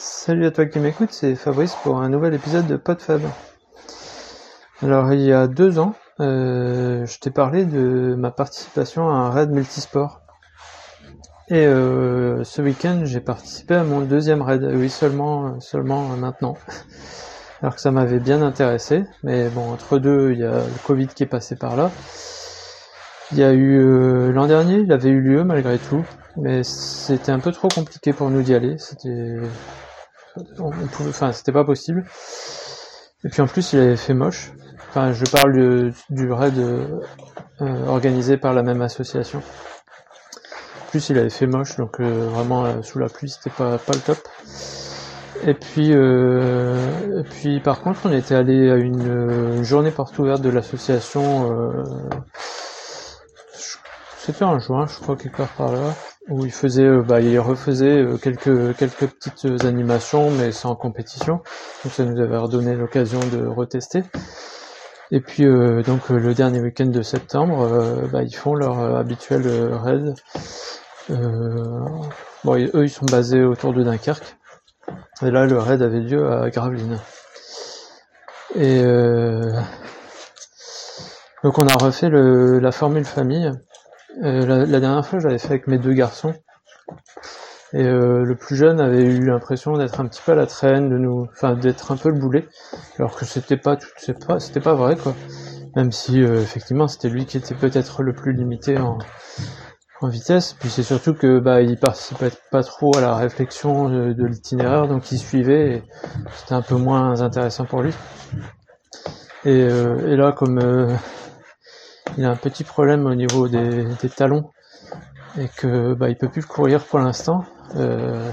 Salut à toi qui m'écoutes, c'est Fabrice pour un nouvel épisode de PodFab. Alors il y a deux ans, euh, je t'ai parlé de ma participation à un raid multisport. Et euh, ce week-end, j'ai participé à mon deuxième raid. Oui, seulement, seulement maintenant. Alors que ça m'avait bien intéressé, mais bon, entre deux, il y a le Covid qui est passé par là. Il y a eu euh, l'an dernier, il avait eu lieu malgré tout, mais c'était un peu trop compliqué pour nous d'y aller. C'était, on, pouvait, enfin, c'était pas possible. Et puis en plus, il avait fait moche. Enfin, je parle du raid euh, organisé par la même association. En plus, il avait fait moche, donc euh, vraiment sous la pluie, c'était pas pas le top. Et puis, et puis par contre, on était allé à une, une journée porte ouverte de l'association c'était en juin, je crois, quelque part par là, où il faisait, euh, bah, il refaisait euh, quelques, quelques petites animations, mais sans compétition. Donc ça nous avait redonné l'occasion de retester. Et puis euh, donc le dernier week-end de septembre, bah, ils font leur habituel raid. bon, eux ils sont basés autour de Dunkerque. Et là le raid avait lieu à Gravelines. Et donc on a refait le, la formule famille. Euh, la, dernière fois, j'avais fait avec mes deux garçons. Et euh, le plus jeune avait eu l'impression d'être un petit peu à la traîne, de nous, enfin d'être un peu le boulet, alors que c'était pas tout, c'est pas, c'était pas vrai quoi. Même si euh, effectivement c'était lui qui était peut-être le plus limité en, en vitesse. Puis c'est surtout que bah il participait pas trop à la réflexion de, l'itinéraire, donc il suivait. C'était un peu moins intéressant pour lui. Et, et là comme il a un petit problème au niveau des, talons et que bah, il peut plus courir pour l'instant. Euh,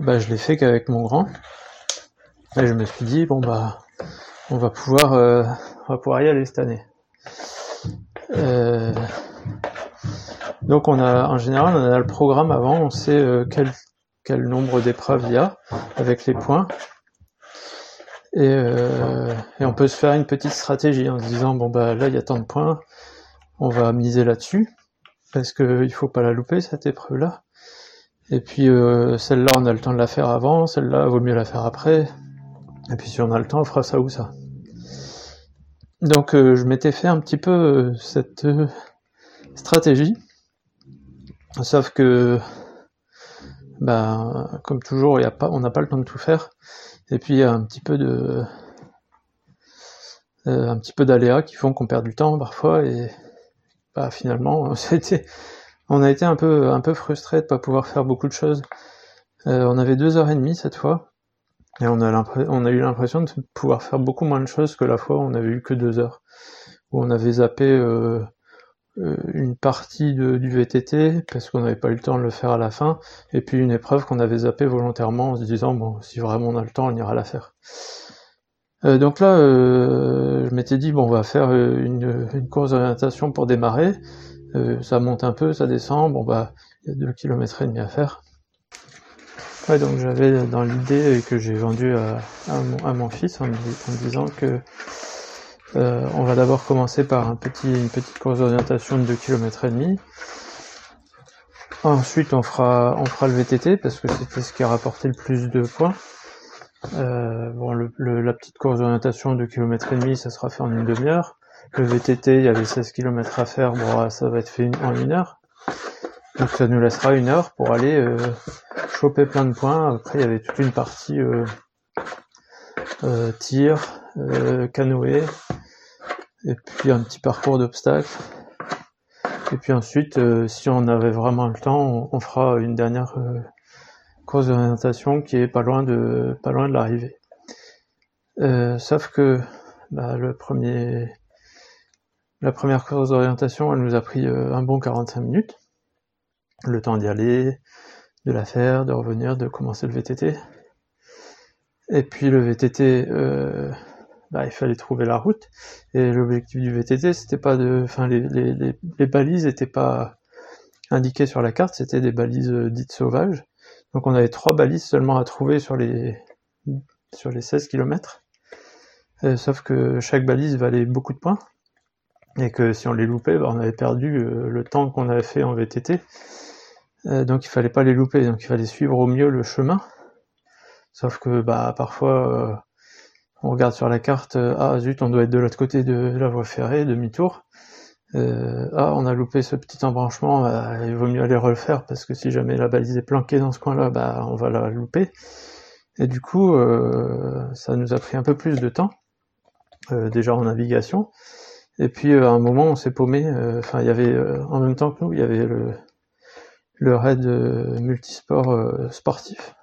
bah, je l'ai fait qu'avec mon grand. Et je me suis dit bon bah on va pouvoir euh, on va pouvoir y aller cette année. Euh, donc on a en général on a le programme avant, on sait quel quel nombre d'épreuves il y a avec les points. Euh, et, on peut se faire une petite stratégie en se disant bon bah là il y a tant de points, on va miser là-dessus parce qu'il faut pas la louper cette épreuve là. Et puis euh, celle-là on a le temps de la faire avant, celle-là vaut mieux la faire après. Et puis si on a le temps on fera ça ou ça. Donc euh, je m'étais fait un petit peu cette stratégie, sauf que bah, comme toujours, y a pas, on n'a pas le temps de tout faire. Et puis un petit peu de euh, un petit peu d'aléas qui font qu'on perd du temps parfois et bah, finalement c'était on a été un peu un peu frustré de pas pouvoir faire beaucoup de choses. Euh, on avait deux heures et demie cette fois et on a on a eu l'impression de pouvoir faire beaucoup moins de choses que la fois où on avait eu que deux heures où on avait zappé euh, une partie du VTT parce qu'on n'avait pas eu le temps de le faire à la fin, et puis une épreuve qu'on avait zappé volontairement en se disant bon si vraiment on a le temps on ira la faire. Euh, donc là euh, je m'étais dit bon on va faire une, une course d'orientation pour démarrer, ça monte un peu, ça descend, bon bah il y a deux kilomètres et demi à faire. Ouais, donc j'avais dans l'idée que j'ai vendu à, mon, fils en, en disant que euh, on va d'abord commencer par un petit, une petite course d'orientation de 2 km et demi. Ensuite, on fera, on fera le VTT parce que c'était ce qui a rapporté le plus de points. Euh, bon, la petite course d'orientation de 2 km et demi, ça sera fait en une demi-heure. Le VTT, il y avait 16 km à faire, bon, ça va être fait en une heure. Donc ça nous laissera une heure pour aller euh, choper plein de points. Après, il y avait toute une partie tir, canoë, et puis un petit parcours d'obstacles. Et puis ensuite, euh, si on avait vraiment le temps, on, fera une dernière euh, course d'orientation qui est pas loin de pas loin de l'arrivée. Euh, sauf que bah, le premier, la première course d'orientation, elle nous a pris un bon 45 minutes. Le temps d'y aller, de la faire, de revenir, de commencer le VTT. Et puis le VTT, bah, il fallait trouver la route. Et l'objectif du VTT, c'était pas de, enfin, les, les, les, balises n'étaient pas indiquées sur la carte, c'était des balises euh, dites sauvages. Donc on avait trois balises seulement à trouver sur les, sur les 16 km. Euh, sauf que chaque balise valait beaucoup de points. Et que si on les loupait, bah, on avait perdu euh, le temps qu'on avait fait en VTT. donc il fallait pas les louper, donc il fallait suivre au mieux le chemin. Sauf que bah parfois on regarde sur la carte, ah zut, on doit être de l'autre côté de la voie ferrée, demi-tour. ah, on a loupé ce petit embranchement, bah, il vaut mieux aller refaire parce que si jamais la balise est planquée dans ce coin-là, bah on va la louper. Et du coup, ça nous a pris un peu plus de temps, déjà en navigation. Et puis à un moment, on s'est paumé. Enfin, il y avait en même temps que nous, il y avait le le raid multisport sportif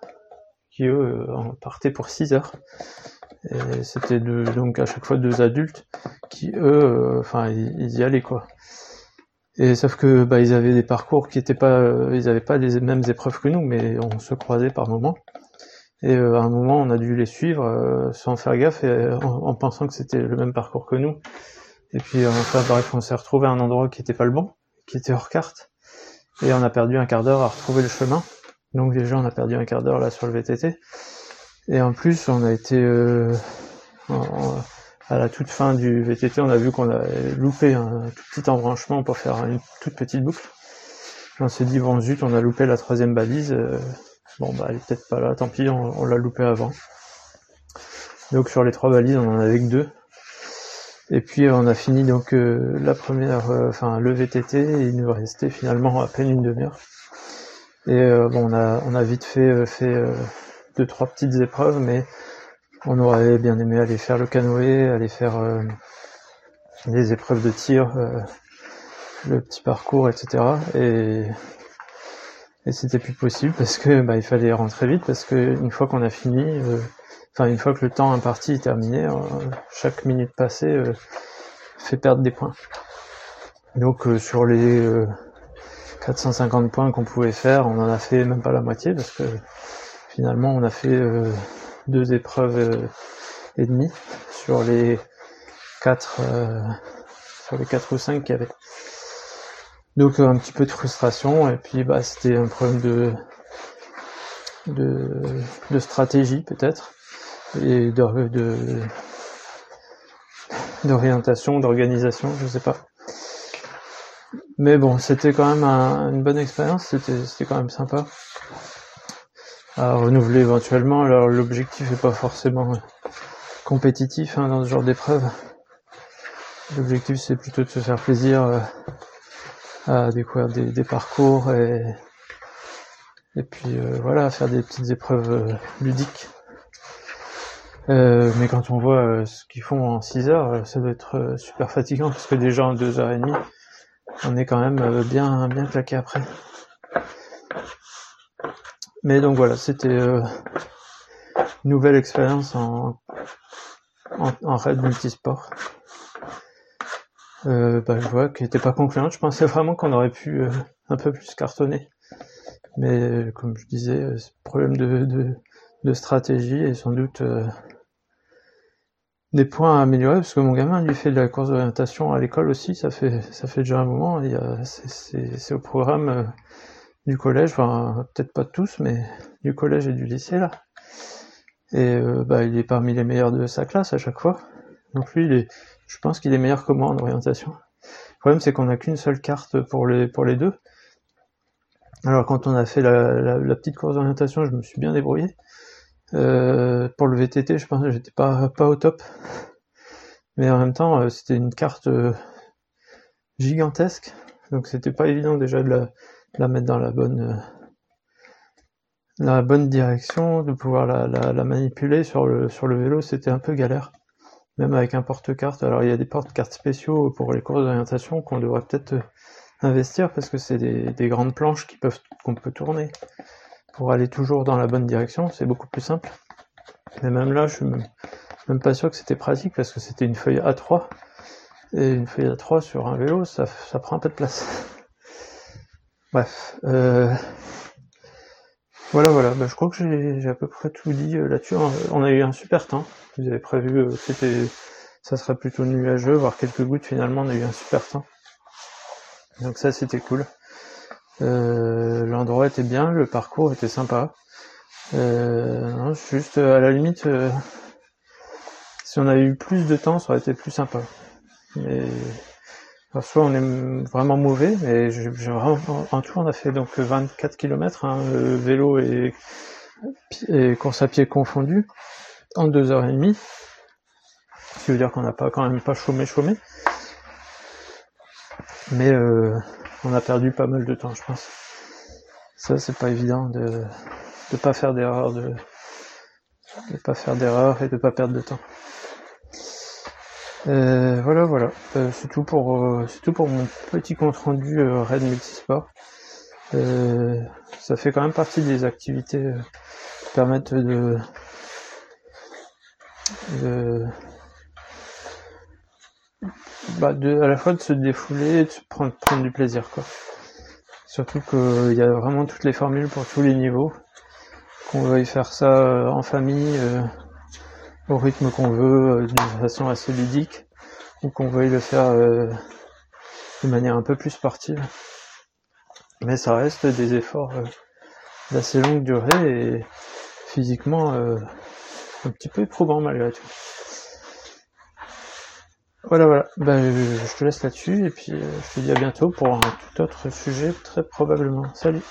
qui eux partaient pour 6 heures. Et c'était donc à chaque fois deux adultes qui eux, enfin ils, y allaient quoi. Et sauf que bah ils avaient des parcours qui étaient pas, ils avaient pas les mêmes épreuves que nous, mais on se croisait par moments. Et à un moment, on a dû les suivre sans faire gaffe et en, pensant que c'était le même parcours que nous. Et puis enfin bref, on s'est retrouvé à un endroit qui était pas le bon, qui était hors carte. Et on a perdu un quart d'heure à retrouver le chemin. Donc déjà on a perdu un quart d'heure là sur le VTT. Et en plus on a été euh, à la toute fin du VTT, on a vu qu'on a loupé un tout petit embranchement pour faire une toute petite boucle. On s'est dit bon zut on a loupé la troisième balise. Euh, bon bah elle est peut-être pas là, tant pis on, l'a loupé avant. Donc sur les trois balises on en avait que deux. Et puis on a fini donc euh, la première, enfin le VTT, il nous restait finalement à peine une demi-heure. Et euh, bon, on a, on a vite fait, euh, fait euh, deux, trois petites épreuves, mais on aurait bien aimé aller faire le canoë, aller faire les épreuves de tir, le petit parcours, etc. Et, c'était plus possible parce que bah, il fallait rentrer vite parce que une fois qu'on a fini, enfin une fois que le temps imparti est terminé, chaque minute passée fait perdre des points. Donc sur les 450 points qu'on pouvait faire, on en a fait même pas la moitié parce que finalement on a fait euh, deux épreuves euh, et demie sur les quatre euh, sur les quatre ou cinq qu'il y avait. Donc un petit peu de frustration et puis bah c'était un problème de de, de stratégie peut-être et de, de d'orientation, d'organisation, je sais pas. Mais bon, c'était quand même une bonne expérience, c'était quand même sympa à renouveler éventuellement. Alors l'objectif n'est pas forcément compétitif hein, dans ce genre d'épreuve. L'objectif c'est plutôt de se faire plaisir euh, à découvrir des, parcours et, et puis euh, voilà, faire des petites épreuves euh, ludiques. mais quand on voit ce qu'ils font en 6 heures, ça doit être super fatigant parce que déjà en 2 heures et demie, on est quand même euh, bien bien claqué après. Mais donc voilà, c'était euh, une nouvelle expérience en, en, raid multisport. Euh, bah, je vois qu'elle était pas concluante. Je pensais vraiment qu'on aurait pu un peu plus cartonner. Mais comme je disais, c'est problème de, de, de, stratégie et sans doute des points à améliorer parce que mon gamin lui fait de la course d'orientation à l'école aussi ça fait ça fait déjà un moment c'est au programme euh, du collège enfin peut-être pas tous mais du collège et du lycée là. Et euh, bah il est parmi les meilleurs de sa classe à chaque fois. Donc lui il est je pense qu'il est meilleur que moi en orientation. Le problème c'est qu'on n'a qu'une seule carte pour les pour deux. Alors quand on a fait la, petite course d'orientation je me suis bien débrouillé. Euh, pour le VTT, je pense que j'étais pas, pas au top. Mais en même temps, euh, c'était une carte gigantesque. Donc c'était pas évident déjà de la, la, mettre dans la bonne, la bonne direction, de pouvoir la, la, manipuler sur le, sur le vélo, c'était un peu galère. Même avec un porte-carte. Alors il y a des porte-cartes spéciaux pour les courses d'orientation qu'on devrait peut-être investir parce que c'est des, des, grandes planches qui peuvent qu'on peut tourner pour aller toujours dans la bonne direction, c'est beaucoup plus simple. Mais même là, je suis même, pas sûr que c'était pratique parce que c'était une feuille A3. Et une feuille A3 sur un vélo, ça, ça prend un peu de place. Bref. Euh, voilà, voilà. Bah, je crois que j'ai à peu près tout dit euh, là-dessus. On a eu un super temps. Vous avez prévu euh, c'était ça serait plutôt nuageux, voire quelques gouttes. Finalement, on a eu un super temps. Donc ça, c'était cool. Euh, l'endroit était bien, le parcours était sympa. Juste à la limite, si on avait eu plus de temps, ça aurait été plus sympa. Mais soit on est vraiment mauvais, mais en tout on a fait donc 24 km, hein, vélo et et course à pied confondue en deux heures et demie. Ce qui veut dire qu'on n'a pas quand même pas chômé chômé. Mais euh, on a perdu pas mal de temps, je pense. Ça, c'est pas évident de ne pas faire d'erreur, de ne pas faire d'erreur et de pas perdre de temps. Euh, voilà, voilà. Euh, c'est tout pour euh, pour mon petit compte rendu euh, Red Multisport. ça fait quand même partie des activités qui permettent de, bah de, à la fois de se défouler et de prendre, prendre du plaisir quoi. Surtout qu'il y a vraiment toutes les formules pour tous les niveaux. Qu'on veuille faire ça euh, en famille, euh, au rythme qu'on veut, euh, d'une façon assez ludique, ou qu'on veuille le faire de manière un peu plus sportive. Mais ça reste des efforts d'assez longue durée et physiquement un petit peu éprouvant malgré tout. Voilà, voilà. Ben, je te laisse là-dessus et puis je te dis à bientôt pour un tout autre sujet très probablement. Salut